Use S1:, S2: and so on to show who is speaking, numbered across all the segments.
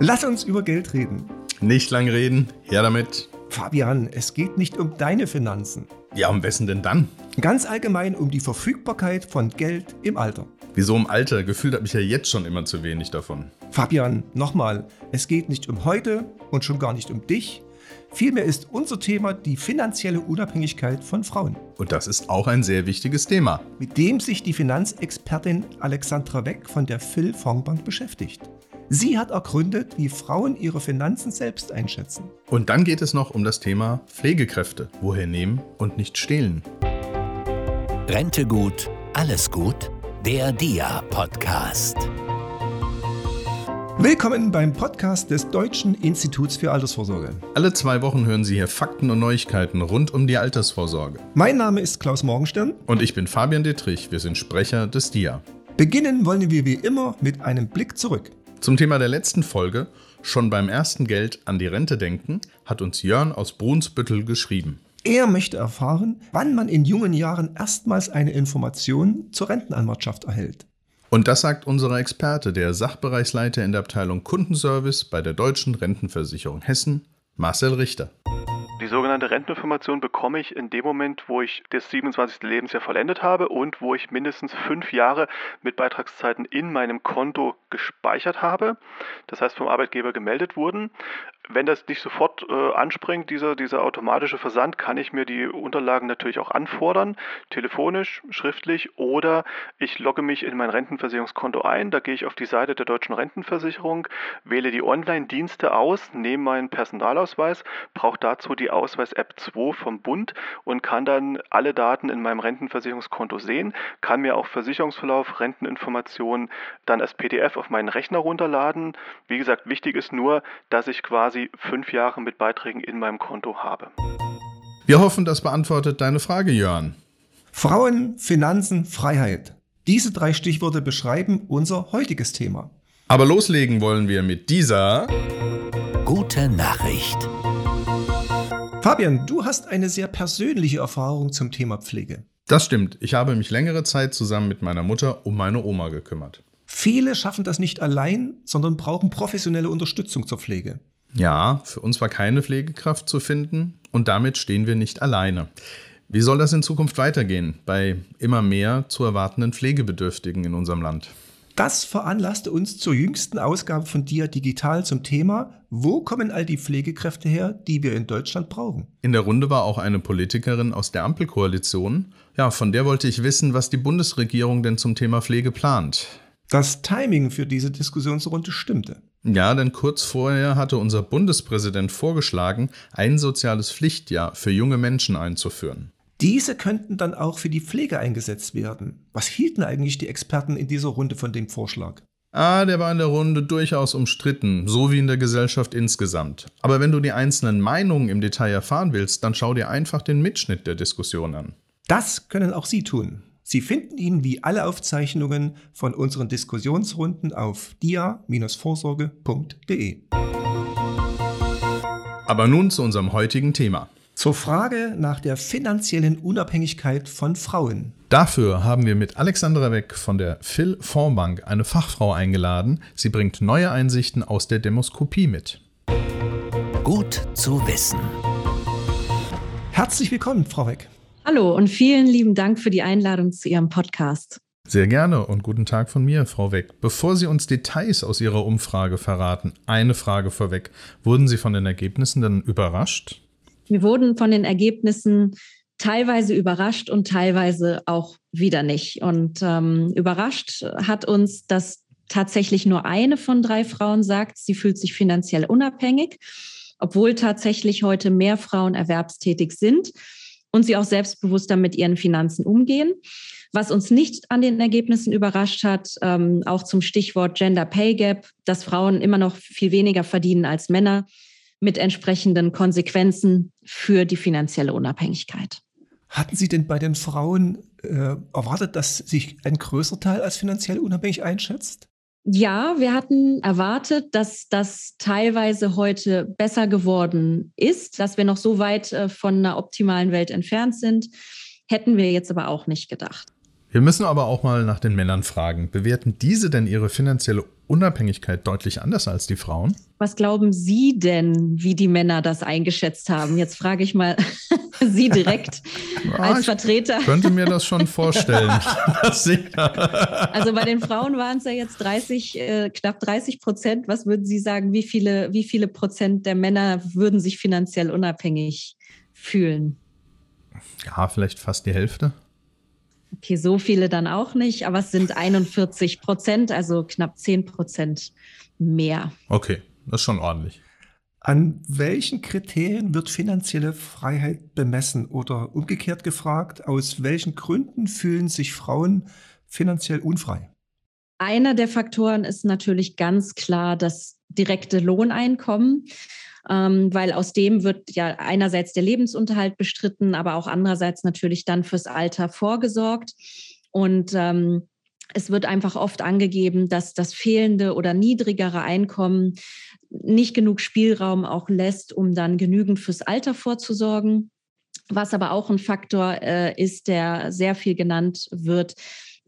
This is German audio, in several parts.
S1: Lass uns über Geld reden.
S2: Nicht lang reden, her damit.
S1: Fabian, es geht nicht um deine Finanzen.
S2: Ja, um wessen denn dann?
S1: Ganz allgemein um die Verfügbarkeit von Geld im Alter.
S2: Wieso im Alter? Gefühlt habe ich ja jetzt schon immer zu wenig davon.
S1: Fabian, nochmal, es geht nicht um heute und schon gar nicht um dich. Vielmehr ist unser Thema die finanzielle Unabhängigkeit von Frauen.
S2: Und das ist auch ein sehr wichtiges Thema.
S1: Mit dem sich die Finanzexpertin Alexandra Weck von der Phil Fondbank beschäftigt. Sie hat ergründet, wie Frauen ihre Finanzen selbst einschätzen.
S2: Und dann geht es noch um das Thema Pflegekräfte. Woher nehmen und nicht stehlen.
S3: Rente gut, alles gut. Der DIA-Podcast.
S1: Willkommen beim Podcast des Deutschen Instituts für Altersvorsorge.
S2: Alle zwei Wochen hören Sie hier Fakten und Neuigkeiten rund um die Altersvorsorge.
S1: Mein Name ist Klaus Morgenstern.
S2: Und ich bin Fabian Dittrich. Wir sind Sprecher des DIA.
S1: Beginnen wollen wir wie immer mit einem Blick zurück.
S2: Zum Thema der letzten Folge, schon beim ersten Geld an die Rente denken, hat uns Jörn aus Brunsbüttel geschrieben.
S1: Er möchte erfahren, wann man in jungen Jahren erstmals eine Information zur Rentenanwartschaft erhält.
S2: Und das sagt unser Experte, der Sachbereichsleiter in der Abteilung Kundenservice bei der Deutschen Rentenversicherung Hessen, Marcel Richter.
S4: Sogenannte Renteninformation bekomme ich in dem Moment, wo ich das 27. Lebensjahr vollendet habe und wo ich mindestens fünf Jahre mit Beitragszeiten in meinem Konto gespeichert habe. Das heißt, vom Arbeitgeber gemeldet wurden. Wenn das nicht sofort äh, anspringt, dieser, dieser automatische Versand, kann ich mir die Unterlagen natürlich auch anfordern, telefonisch, schriftlich oder ich logge mich in mein Rentenversicherungskonto ein. Da gehe ich auf die Seite der deutschen Rentenversicherung, wähle die Online-Dienste aus, nehme meinen Personalausweis, brauche dazu die Ausweis-App 2 vom Bund und kann dann alle Daten in meinem Rentenversicherungskonto sehen, kann mir auch Versicherungsverlauf, Renteninformationen dann als PDF auf meinen Rechner runterladen. Wie gesagt, wichtig ist nur, dass ich quasi quasi fünf Jahre mit Beiträgen in meinem Konto habe.
S2: Wir hoffen, das beantwortet deine Frage, Jörn.
S1: Frauen, Finanzen, Freiheit. Diese drei Stichworte beschreiben unser heutiges Thema.
S2: Aber loslegen wollen wir mit dieser
S3: Gute Nachricht.
S1: Fabian, du hast eine sehr persönliche Erfahrung zum Thema Pflege.
S2: Das stimmt. Ich habe mich längere Zeit zusammen mit meiner Mutter um meine Oma gekümmert.
S1: Viele schaffen das nicht allein, sondern brauchen professionelle Unterstützung zur Pflege.
S2: Ja, für uns war keine Pflegekraft zu finden und damit stehen wir nicht alleine. Wie soll das in Zukunft weitergehen bei immer mehr zu erwartenden Pflegebedürftigen in unserem Land?
S1: Das veranlasste uns zur jüngsten Ausgabe von Dia Digital zum Thema, wo kommen all die Pflegekräfte her, die wir in Deutschland brauchen?
S2: In der Runde war auch eine Politikerin aus der Ampelkoalition. Ja, von der wollte ich wissen, was die Bundesregierung denn zum Thema Pflege plant.
S1: Das Timing für diese Diskussionsrunde stimmte.
S2: Ja, denn kurz vorher hatte unser Bundespräsident vorgeschlagen, ein soziales Pflichtjahr für junge Menschen einzuführen.
S1: Diese könnten dann auch für die Pflege eingesetzt werden. Was hielten eigentlich die Experten in dieser Runde von dem Vorschlag?
S2: Ah, der war in der Runde durchaus umstritten, so wie in der Gesellschaft insgesamt. Aber wenn du die einzelnen Meinungen im Detail erfahren willst, dann schau dir einfach den Mitschnitt der Diskussion an.
S1: Das können auch Sie tun. Sie finden ihn wie alle Aufzeichnungen von unseren Diskussionsrunden auf dia-vorsorge.de.
S2: Aber nun zu unserem heutigen Thema.
S1: Zur Frage nach der finanziellen Unabhängigkeit von Frauen.
S2: Dafür haben wir mit Alexandra Weck von der Phil Fondbank eine Fachfrau eingeladen. Sie bringt neue Einsichten aus der Demoskopie mit.
S3: Gut zu wissen.
S1: Herzlich willkommen, Frau Weck.
S5: Hallo und vielen lieben Dank für die Einladung zu Ihrem Podcast.
S2: Sehr gerne und guten Tag von mir, Frau Weck. Bevor Sie uns Details aus Ihrer Umfrage verraten, eine Frage vorweg. Wurden Sie von den Ergebnissen dann überrascht?
S5: Wir wurden von den Ergebnissen teilweise überrascht und teilweise auch wieder nicht. Und ähm, überrascht hat uns, dass tatsächlich nur eine von drei Frauen sagt, sie fühlt sich finanziell unabhängig, obwohl tatsächlich heute mehr Frauen erwerbstätig sind und sie auch selbstbewusster mit ihren Finanzen umgehen. Was uns nicht an den Ergebnissen überrascht hat, ähm, auch zum Stichwort Gender Pay Gap, dass Frauen immer noch viel weniger verdienen als Männer mit entsprechenden Konsequenzen für die finanzielle Unabhängigkeit.
S1: Hatten Sie denn bei den Frauen äh, erwartet, dass sich ein größer Teil als finanziell unabhängig einschätzt?
S5: Ja, wir hatten erwartet, dass das teilweise heute besser geworden ist, dass wir noch so weit äh, von einer optimalen Welt entfernt sind. Hätten wir jetzt aber auch nicht gedacht.
S2: Wir müssen aber auch mal nach den Männern fragen. Bewerten diese denn ihre finanzielle Unabhängigkeit deutlich anders als die Frauen?
S5: Was glauben Sie denn, wie die Männer das eingeschätzt haben? Jetzt frage ich mal Sie direkt ja, als Vertreter.
S2: Ich könnte mir das schon vorstellen.
S5: also bei den Frauen waren es ja jetzt 30, äh, knapp 30 Prozent. Was würden Sie sagen, wie viele, wie viele Prozent der Männer würden sich finanziell unabhängig fühlen?
S2: Ja, vielleicht fast die Hälfte.
S5: Okay, so viele dann auch nicht, aber es sind 41 Prozent, also knapp 10 Prozent mehr.
S2: Okay, das ist schon ordentlich.
S1: An welchen Kriterien wird finanzielle Freiheit bemessen? Oder umgekehrt gefragt, aus welchen Gründen fühlen sich Frauen finanziell unfrei?
S5: Einer der Faktoren ist natürlich ganz klar das direkte Lohneinkommen ähm, weil aus dem wird ja einerseits der Lebensunterhalt bestritten, aber auch andererseits natürlich dann fürs Alter vorgesorgt. Und ähm, es wird einfach oft angegeben, dass das fehlende oder niedrigere Einkommen nicht genug Spielraum auch lässt, um dann genügend fürs Alter vorzusorgen. Was aber auch ein Faktor äh, ist, der sehr viel genannt wird,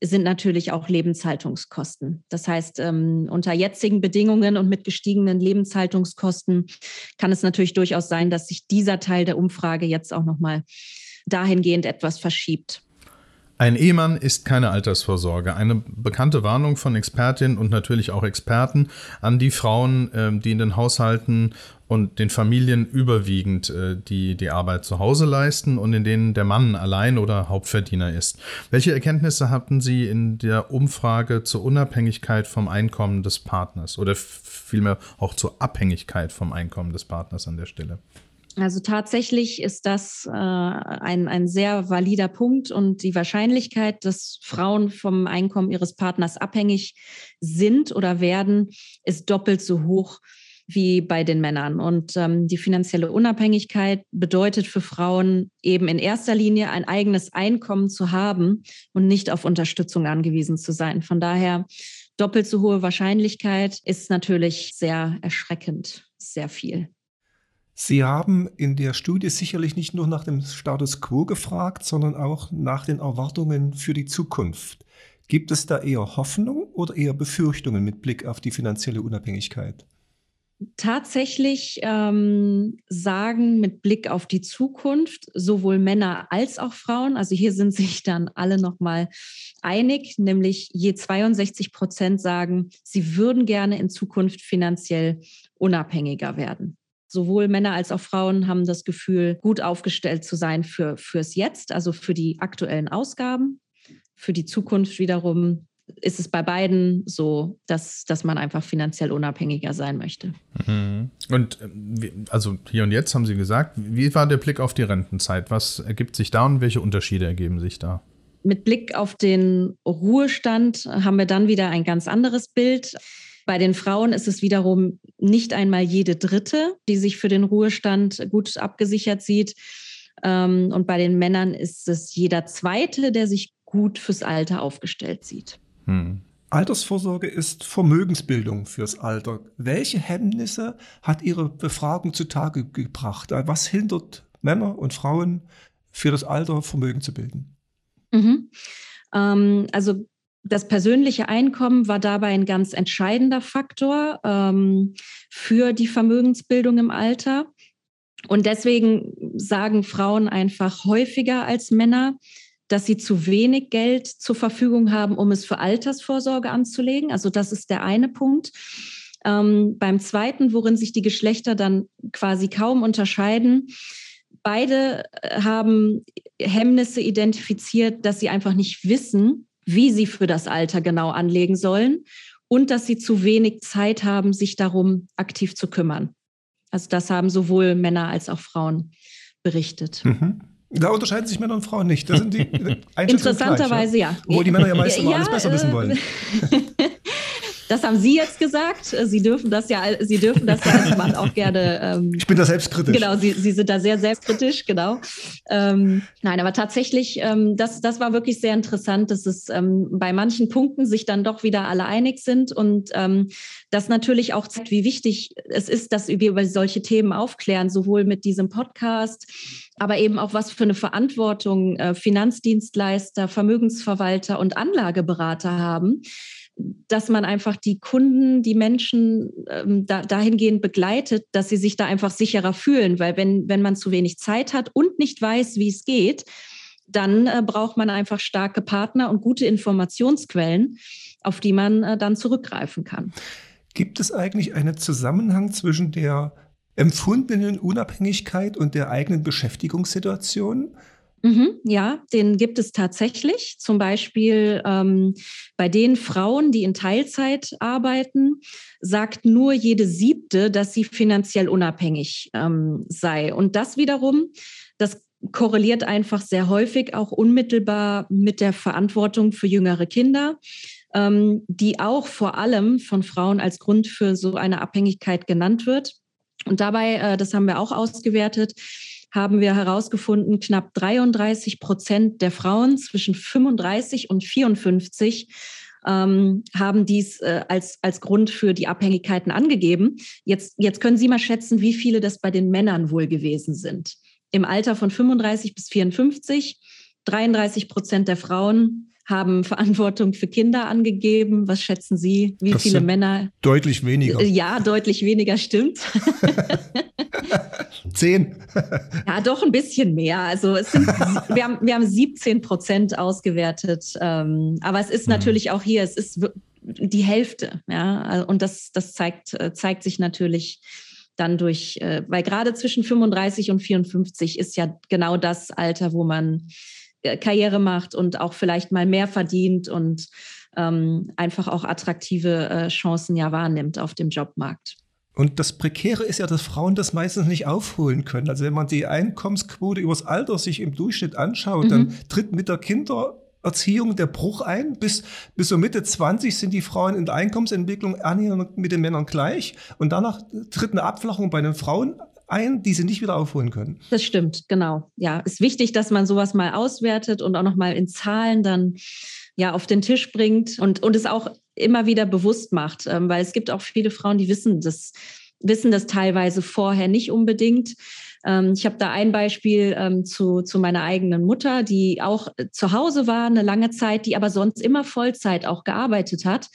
S5: sind natürlich auch Lebenshaltungskosten. Das heißt, ähm, unter jetzigen Bedingungen und mit gestiegenen Lebenshaltungskosten kann es natürlich durchaus sein, dass sich dieser Teil der Umfrage jetzt auch nochmal dahingehend etwas verschiebt.
S2: Ein Ehemann ist keine Altersvorsorge. Eine bekannte Warnung von Expertinnen und natürlich auch Experten an die Frauen, ähm, die in den Haushalten und den Familien überwiegend äh, die, die Arbeit zu Hause leisten und in denen der Mann allein oder Hauptverdiener ist. Welche Erkenntnisse hatten Sie in der Umfrage zur Unabhängigkeit vom Einkommen des Partners oder vielmehr auch zur Abhängigkeit vom Einkommen des Partners an der Stelle?
S5: Also tatsächlich ist das äh, ein, ein sehr valider Punkt und die Wahrscheinlichkeit, dass Frauen vom Einkommen ihres Partners abhängig sind oder werden, ist doppelt so hoch wie bei den Männern. Und ähm, die finanzielle Unabhängigkeit bedeutet für Frauen eben in erster Linie ein eigenes Einkommen zu haben und nicht auf Unterstützung angewiesen zu sein. Von daher doppelt so hohe Wahrscheinlichkeit ist natürlich sehr erschreckend, sehr viel.
S1: Sie haben in der Studie sicherlich nicht nur nach dem Status quo gefragt, sondern auch nach den Erwartungen für die Zukunft. Gibt es da eher Hoffnung oder eher Befürchtungen mit Blick auf die finanzielle Unabhängigkeit?
S5: Tatsächlich ähm, sagen mit Blick auf die Zukunft sowohl Männer als auch Frauen, also hier sind sich dann alle nochmal einig, nämlich je 62 Prozent sagen, sie würden gerne in Zukunft finanziell unabhängiger werden sowohl Männer als auch Frauen haben das Gefühl, gut aufgestellt zu sein für, fürs Jetzt, also für die aktuellen Ausgaben. Für die Zukunft wiederum ist es bei beiden so, dass, dass man einfach finanziell unabhängiger sein möchte.
S2: Mhm. Und äh, also hier und jetzt haben Sie gesagt, wie war der Blick auf die Rentenzeit? Was ergibt sich da und welche Unterschiede ergeben sich da?
S5: Mit Blick auf den Ruhestand haben wir dann wieder ein ganz anderes Bild. Bei den Frauen ist es wiederum nicht einmal jede Dritte, die sich für den Ruhestand gut abgesichert sieht. Ähm, und bei den Männern ist es jeder Zweite, der sich gut fürs Alter aufgestellt sieht.
S1: Hm. Altersvorsorge ist Vermögensbildung fürs Alter. Welche Hemmnisse hat Ihre Befragung zutage gebracht? Was hindert Männer und Frauen für das Alter Vermögen zu bilden?
S5: Mhm. Ähm, also das persönliche Einkommen war dabei ein ganz entscheidender Faktor ähm, für die Vermögensbildung im Alter. Und deswegen sagen Frauen einfach häufiger als Männer, dass sie zu wenig Geld zur Verfügung haben, um es für Altersvorsorge anzulegen. Also das ist der eine Punkt. Ähm, beim zweiten, worin sich die Geschlechter dann quasi kaum unterscheiden, beide äh, haben Hemmnisse identifiziert, dass sie einfach nicht wissen, wie sie für das Alter genau anlegen sollen und dass sie zu wenig Zeit haben, sich darum aktiv zu kümmern. Also das haben sowohl Männer als auch Frauen berichtet.
S1: Mhm. Da unterscheiden sich Männer und Frauen nicht. Das sind die
S5: Interessanterweise
S1: gleich, ja. ja. Obwohl die Männer ja meistens ja, alles besser wissen wollen.
S5: Das haben Sie jetzt gesagt. Sie dürfen das ja, Sie dürfen das ja als Mann auch gerne.
S1: Ähm, ich bin da selbstkritisch.
S5: Genau, Sie, Sie sind da sehr selbstkritisch, genau. Ähm, nein, aber tatsächlich, ähm, das, das war wirklich sehr interessant, dass es ähm, bei manchen Punkten sich dann doch wieder alle einig sind und ähm, das natürlich auch zeigt, wie wichtig es ist, dass wir über solche Themen aufklären, sowohl mit diesem Podcast, aber eben auch was für eine Verantwortung äh, Finanzdienstleister, Vermögensverwalter und Anlageberater haben dass man einfach die Kunden, die Menschen ähm, da, dahingehend begleitet, dass sie sich da einfach sicherer fühlen. Weil wenn, wenn man zu wenig Zeit hat und nicht weiß, wie es geht, dann äh, braucht man einfach starke Partner und gute Informationsquellen, auf die man äh, dann zurückgreifen kann.
S1: Gibt es eigentlich einen Zusammenhang zwischen der empfundenen Unabhängigkeit und der eigenen Beschäftigungssituation?
S5: Mhm, ja, den gibt es tatsächlich. Zum Beispiel ähm, bei den Frauen, die in Teilzeit arbeiten, sagt nur jede siebte, dass sie finanziell unabhängig ähm, sei. Und das wiederum, das korreliert einfach sehr häufig auch unmittelbar mit der Verantwortung für jüngere Kinder, ähm, die auch vor allem von Frauen als Grund für so eine Abhängigkeit genannt wird. Und dabei, äh, das haben wir auch ausgewertet, haben wir herausgefunden, knapp 33 Prozent der Frauen zwischen 35 und 54 ähm, haben dies äh, als, als Grund für die Abhängigkeiten angegeben. Jetzt, jetzt können Sie mal schätzen, wie viele das bei den Männern wohl gewesen sind. Im Alter von 35 bis 54, 33 Prozent der Frauen haben Verantwortung für Kinder angegeben. Was schätzen Sie, wie das viele Männer?
S1: Deutlich weniger.
S5: Äh, ja, deutlich weniger, stimmt.
S1: Zehn.
S5: ja, doch ein bisschen mehr. Also es sind, wir, haben, wir haben 17 Prozent ausgewertet. Ähm, aber es ist mhm. natürlich auch hier, es ist die Hälfte. Ja, und das, das zeigt, äh, zeigt sich natürlich dann durch, äh, weil gerade zwischen 35 und 54 ist ja genau das Alter, wo man Karriere macht und auch vielleicht mal mehr verdient und ähm, einfach auch attraktive äh, Chancen ja wahrnimmt auf dem Jobmarkt.
S1: Und das Prekäre ist ja, dass Frauen das meistens nicht aufholen können. Also wenn man die Einkommensquote übers Alter sich im Durchschnitt anschaut, mhm. dann tritt mit der Kindererziehung der Bruch ein. Bis, bis so Mitte 20 sind die Frauen in der Einkommensentwicklung annähernd mit den Männern gleich. Und danach tritt eine Abflachung bei den Frauen ein, die sie nicht wieder aufholen können.
S5: Das stimmt, genau. Ja, ist wichtig, dass man sowas mal auswertet und auch nochmal in Zahlen dann ja auf den Tisch bringt und, und es auch immer wieder bewusst macht, ähm, weil es gibt auch viele Frauen, die wissen das, wissen das teilweise vorher nicht unbedingt. Ähm, ich habe da ein Beispiel ähm, zu, zu meiner eigenen Mutter, die auch zu Hause war eine lange Zeit, die aber sonst immer Vollzeit auch gearbeitet hat.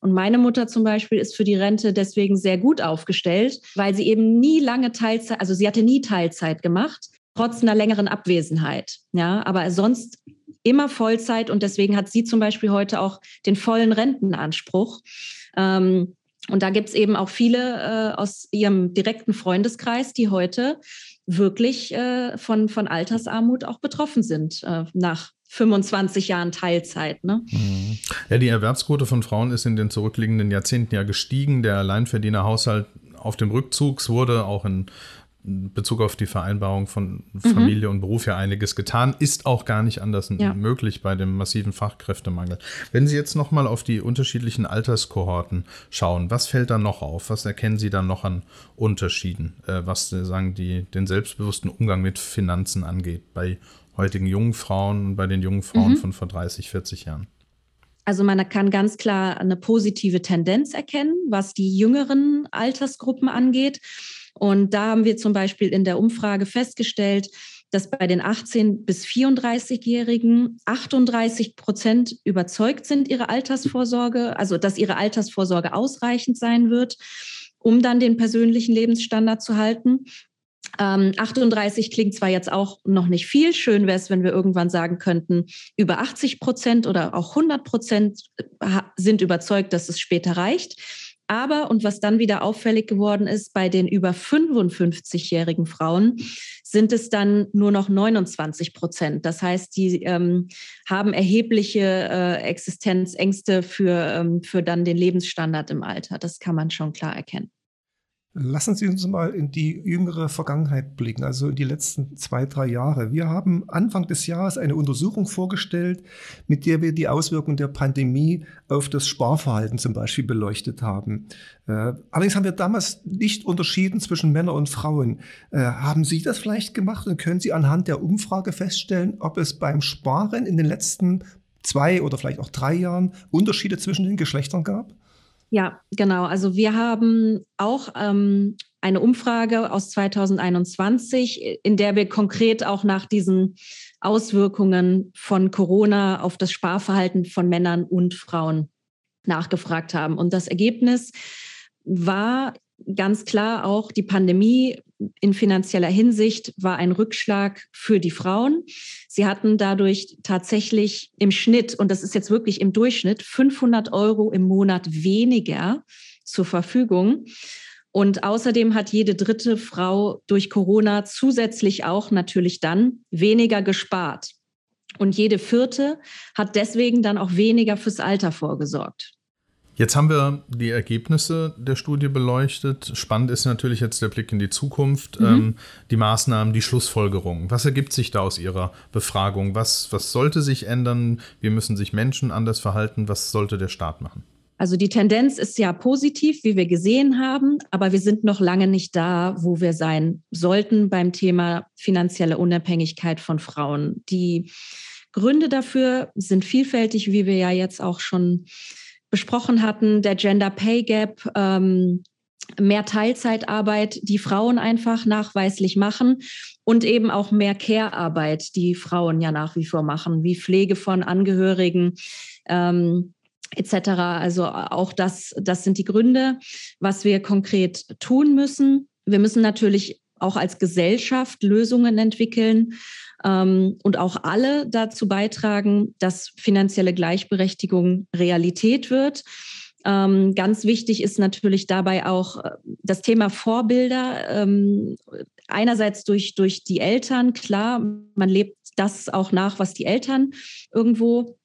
S5: Und meine Mutter zum Beispiel ist für die Rente deswegen sehr gut aufgestellt, weil sie eben nie lange Teilzeit, also sie hatte nie Teilzeit gemacht, trotz einer längeren Abwesenheit. Ja, aber sonst immer Vollzeit und deswegen hat sie zum Beispiel heute auch den vollen Rentenanspruch. Ähm, und da gibt es eben auch viele äh, aus ihrem direkten Freundeskreis, die heute wirklich äh, von, von Altersarmut auch betroffen sind äh, nach 25 Jahren Teilzeit. Ne?
S2: Mhm. Ja, die Erwerbsquote von Frauen ist in den zurückliegenden Jahrzehnten ja gestiegen. Der Alleinverdienerhaushalt auf dem Rückzug wurde auch in Bezug auf die Vereinbarung von Familie mhm. und Beruf ja einiges getan, ist auch gar nicht anders ja. möglich bei dem massiven Fachkräftemangel. Wenn Sie jetzt nochmal auf die unterschiedlichen Alterskohorten schauen, was fällt da noch auf? Was erkennen Sie da noch an Unterschieden, äh, was äh, sagen die den selbstbewussten Umgang mit Finanzen angeht bei heutigen jungen Frauen und bei den jungen Frauen mhm. von vor 30, 40 Jahren?
S5: Also man kann ganz klar eine positive Tendenz erkennen, was die jüngeren Altersgruppen angeht. Und da haben wir zum Beispiel in der Umfrage festgestellt, dass bei den 18 bis 34-Jährigen 38 Prozent überzeugt sind, ihre Altersvorsorge, also dass ihre Altersvorsorge ausreichend sein wird, um dann den persönlichen Lebensstandard zu halten. Ähm, 38 klingt zwar jetzt auch noch nicht viel. Schön wäre es, wenn wir irgendwann sagen könnten, über 80 Prozent oder auch 100 Prozent äh, sind überzeugt, dass es später reicht. Aber, und was dann wieder auffällig geworden ist, bei den über 55-jährigen Frauen sind es dann nur noch 29 Prozent. Das heißt, die ähm, haben erhebliche äh, Existenzängste für, ähm, für dann den Lebensstandard im Alter. Das kann man schon klar erkennen.
S1: Lassen Sie uns mal in die jüngere Vergangenheit blicken, also in die letzten zwei, drei Jahre. Wir haben Anfang des Jahres eine Untersuchung vorgestellt, mit der wir die Auswirkungen der Pandemie auf das Sparverhalten zum Beispiel beleuchtet haben. Äh, allerdings haben wir damals nicht unterschieden zwischen Männern und Frauen. Äh, haben Sie das vielleicht gemacht und können Sie anhand der Umfrage feststellen, ob es beim Sparen in den letzten zwei oder vielleicht auch drei Jahren Unterschiede zwischen den Geschlechtern gab?
S5: Ja, genau. Also wir haben auch ähm, eine Umfrage aus 2021, in der wir konkret auch nach diesen Auswirkungen von Corona auf das Sparverhalten von Männern und Frauen nachgefragt haben. Und das Ergebnis war ganz klar auch, die Pandemie in finanzieller Hinsicht war ein Rückschlag für die Frauen. Sie hatten dadurch tatsächlich im Schnitt, und das ist jetzt wirklich im Durchschnitt, 500 Euro im Monat weniger zur Verfügung. Und außerdem hat jede dritte Frau durch Corona zusätzlich auch natürlich dann weniger gespart. Und jede vierte hat deswegen dann auch weniger fürs Alter vorgesorgt.
S2: Jetzt haben wir die Ergebnisse der Studie beleuchtet. Spannend ist natürlich jetzt der Blick in die Zukunft, mhm. ähm, die Maßnahmen, die Schlussfolgerungen. Was ergibt sich da aus Ihrer Befragung? Was, was sollte sich ändern? Wie müssen sich Menschen anders verhalten? Was sollte der Staat machen?
S5: Also die Tendenz ist ja positiv, wie wir gesehen haben, aber wir sind noch lange nicht da, wo wir sein sollten beim Thema finanzielle Unabhängigkeit von Frauen. Die Gründe dafür sind vielfältig, wie wir ja jetzt auch schon besprochen hatten, der Gender Pay Gap, ähm, mehr Teilzeitarbeit, die Frauen einfach nachweislich machen und eben auch mehr Care-Arbeit, die Frauen ja nach wie vor machen, wie Pflege von Angehörigen. Ähm, etc. Also auch das, das sind die Gründe, was wir konkret tun müssen. Wir müssen natürlich auch als Gesellschaft Lösungen entwickeln, ähm, und auch alle dazu beitragen, dass finanzielle Gleichberechtigung Realität wird. Ähm, ganz wichtig ist natürlich dabei auch äh, das Thema Vorbilder. Ähm, einerseits durch, durch die Eltern, klar, man lebt das auch nach, was die Eltern irgendwo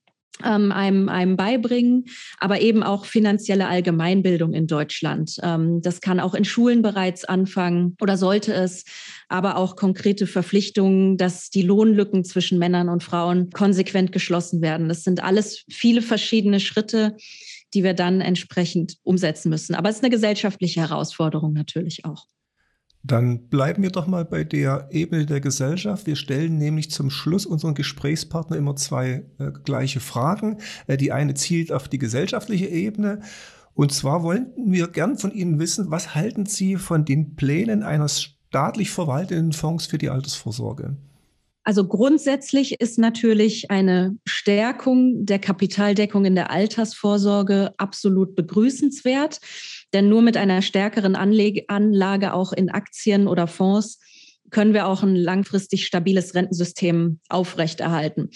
S5: ähm, einem, einem beibringen, aber eben auch finanzielle Allgemeinbildung in Deutschland. Ähm, das kann auch in Schulen bereits anfangen oder sollte es, aber auch konkrete Verpflichtungen, dass die Lohnlücken zwischen Männern und Frauen konsequent geschlossen werden. Das sind alles viele verschiedene Schritte, die wir dann entsprechend umsetzen müssen. Aber es ist eine gesellschaftliche Herausforderung natürlich auch.
S1: Dann bleiben wir doch mal bei der Ebene der Gesellschaft. Wir stellen nämlich zum Schluss unseren Gesprächspartner immer zwei äh, gleiche Fragen. Äh, die eine zielt auf die gesellschaftliche Ebene. Und zwar wollten wir gern von Ihnen wissen, was halten Sie von den Plänen eines staatlich verwalteten Fonds für die Altersvorsorge?
S5: Also grundsätzlich ist natürlich eine Stärkung der Kapitaldeckung in der Altersvorsorge absolut begrüßenswert. Denn nur mit einer stärkeren Anlage, Anlage auch in Aktien oder Fonds können wir auch ein langfristig stabiles Rentensystem aufrechterhalten.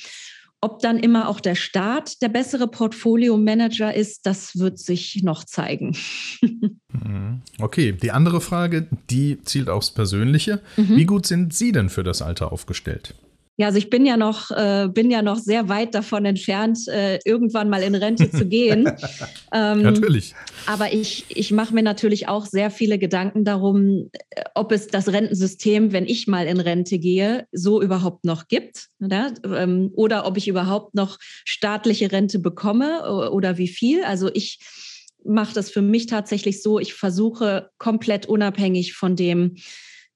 S5: Ob dann immer auch der Staat der bessere Portfolio-Manager ist, das wird sich noch zeigen.
S2: Mhm. Okay, die andere Frage, die zielt aufs Persönliche. Mhm. Wie gut sind Sie denn für das Alter aufgestellt?
S5: Ja, also ich bin ja noch, äh, bin ja noch sehr weit davon entfernt, äh, irgendwann mal in Rente zu gehen.
S2: ähm, natürlich.
S5: Aber ich, ich mache mir natürlich auch sehr viele Gedanken darum, äh, ob es das Rentensystem, wenn ich mal in Rente gehe, so überhaupt noch gibt. Oder, ähm, oder ob ich überhaupt noch staatliche Rente bekomme oder wie viel. Also ich mache das für mich tatsächlich so, ich versuche komplett unabhängig von dem,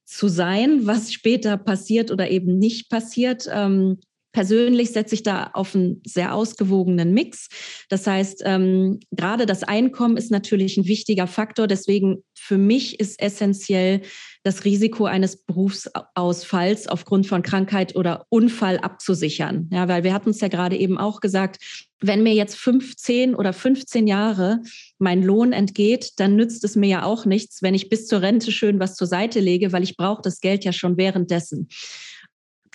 S5: zu sein, was später passiert oder eben nicht passiert. Ähm, persönlich setze ich da auf einen sehr ausgewogenen Mix. Das heißt, ähm, gerade das Einkommen ist natürlich ein wichtiger Faktor. Deswegen für mich ist essentiell, das Risiko eines Berufsausfalls aufgrund von Krankheit oder Unfall abzusichern. Ja, weil wir hatten es ja gerade eben auch gesagt, wenn mir jetzt 15 oder 15 Jahre mein Lohn entgeht, dann nützt es mir ja auch nichts, wenn ich bis zur Rente schön was zur Seite lege, weil ich brauche das Geld ja schon währenddessen.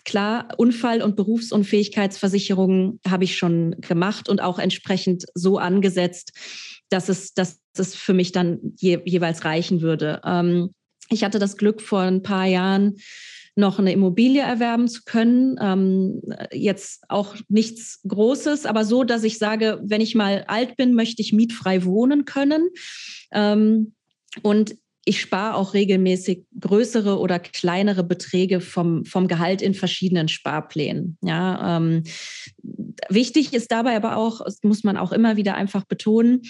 S5: Klar, Unfall- und Berufsunfähigkeitsversicherungen habe ich schon gemacht und auch entsprechend so angesetzt, dass es, dass es für mich dann je, jeweils reichen würde. Ähm, ich hatte das Glück vor ein paar Jahren, noch eine Immobilie erwerben zu können. Ähm, jetzt auch nichts Großes, aber so, dass ich sage, wenn ich mal alt bin, möchte ich mietfrei wohnen können. Ähm, und ich spare auch regelmäßig größere oder kleinere Beträge vom, vom Gehalt in verschiedenen Sparplänen. Ja, ähm, wichtig ist dabei aber auch, das muss man auch immer wieder einfach betonen,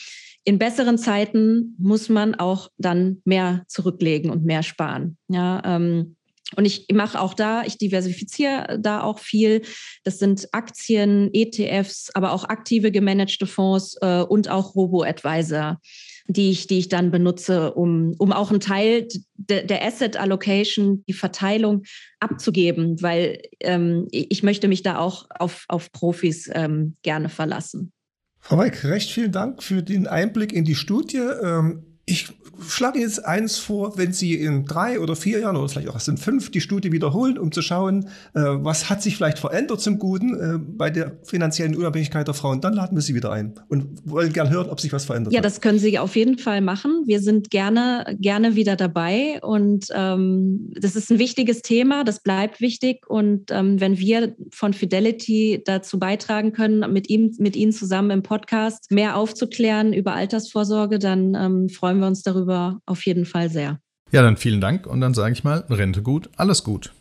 S5: in besseren Zeiten muss man auch dann mehr zurücklegen und mehr sparen. Ja, ähm, und ich mache auch da, ich diversifiziere da auch viel. Das sind Aktien, ETFs, aber auch aktive gemanagte Fonds äh, und auch Robo-Advisor, die ich, die ich dann benutze, um, um auch einen Teil de, der Asset Allocation, die Verteilung abzugeben, weil ähm, ich möchte mich da auch auf, auf Profis ähm, gerne verlassen.
S1: Frau Weig, recht vielen Dank für den Einblick in die Studie. Ähm, ich schlage jetzt eins vor, wenn Sie in drei oder vier Jahren oder vielleicht auch erst in fünf die Studie wiederholen, um zu schauen, äh, was hat sich vielleicht verändert zum Guten äh, bei der finanziellen Unabhängigkeit der Frauen, dann laden wir Sie wieder ein und wollen gern hören, ob sich was verändert
S5: ja,
S1: hat.
S5: Ja, das können Sie auf jeden Fall machen. Wir sind gerne, gerne wieder dabei und ähm, das ist ein wichtiges Thema, das bleibt wichtig und ähm, wenn wir von Fidelity dazu beitragen können, mit ihm, mit Ihnen zusammen im Podcast mehr aufzuklären über Altersvorsorge, dann ähm, freuen wir uns darüber darüber auf jeden Fall sehr.
S2: Ja, dann vielen Dank und dann sage ich mal, Rente gut, alles gut.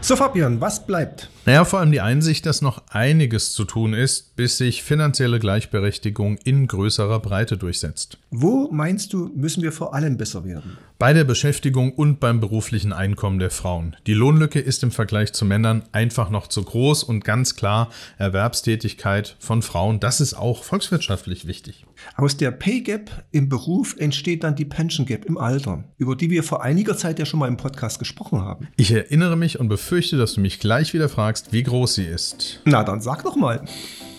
S1: So, Fabian, was bleibt?
S2: Naja, vor allem die Einsicht, dass noch einiges zu tun ist, bis sich finanzielle Gleichberechtigung in größerer Breite durchsetzt.
S1: Wo meinst du, müssen wir vor allem besser werden?
S2: Bei der Beschäftigung und beim beruflichen Einkommen der Frauen. Die Lohnlücke ist im Vergleich zu Männern einfach noch zu groß und ganz klar Erwerbstätigkeit von Frauen, das ist auch volkswirtschaftlich wichtig.
S1: Aus der Pay Gap im Beruf entsteht dann die Pension Gap im Alter, über die wir vor einiger Zeit ja schon mal im Podcast gesprochen haben.
S2: Ich erinnere mich und befürchte, dass du mich gleich wieder fragst, wie groß sie ist.
S1: Na, dann sag doch mal.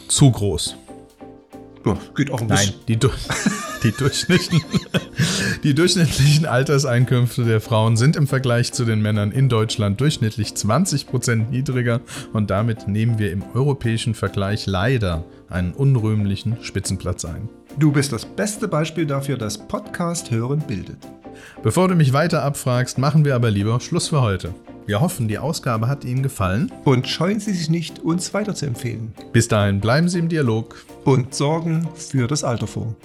S2: Zu groß.
S1: Ja, geht auch ein
S2: Nein, die, du die, durchschnittlichen, die durchschnittlichen Alterseinkünfte der Frauen sind im Vergleich zu den Männern in Deutschland durchschnittlich 20 Prozent niedriger und damit nehmen wir im europäischen Vergleich leider einen unrühmlichen Spitzenplatz ein.
S1: Du bist das beste Beispiel dafür, dass Podcast hören bildet.
S2: Bevor du mich weiter abfragst, machen wir aber lieber Schluss für heute. Wir hoffen, die Ausgabe hat Ihnen gefallen.
S1: Und scheuen Sie sich nicht, uns weiterzuempfehlen.
S2: Bis dahin bleiben Sie im Dialog
S1: und sorgen für das Alter vor.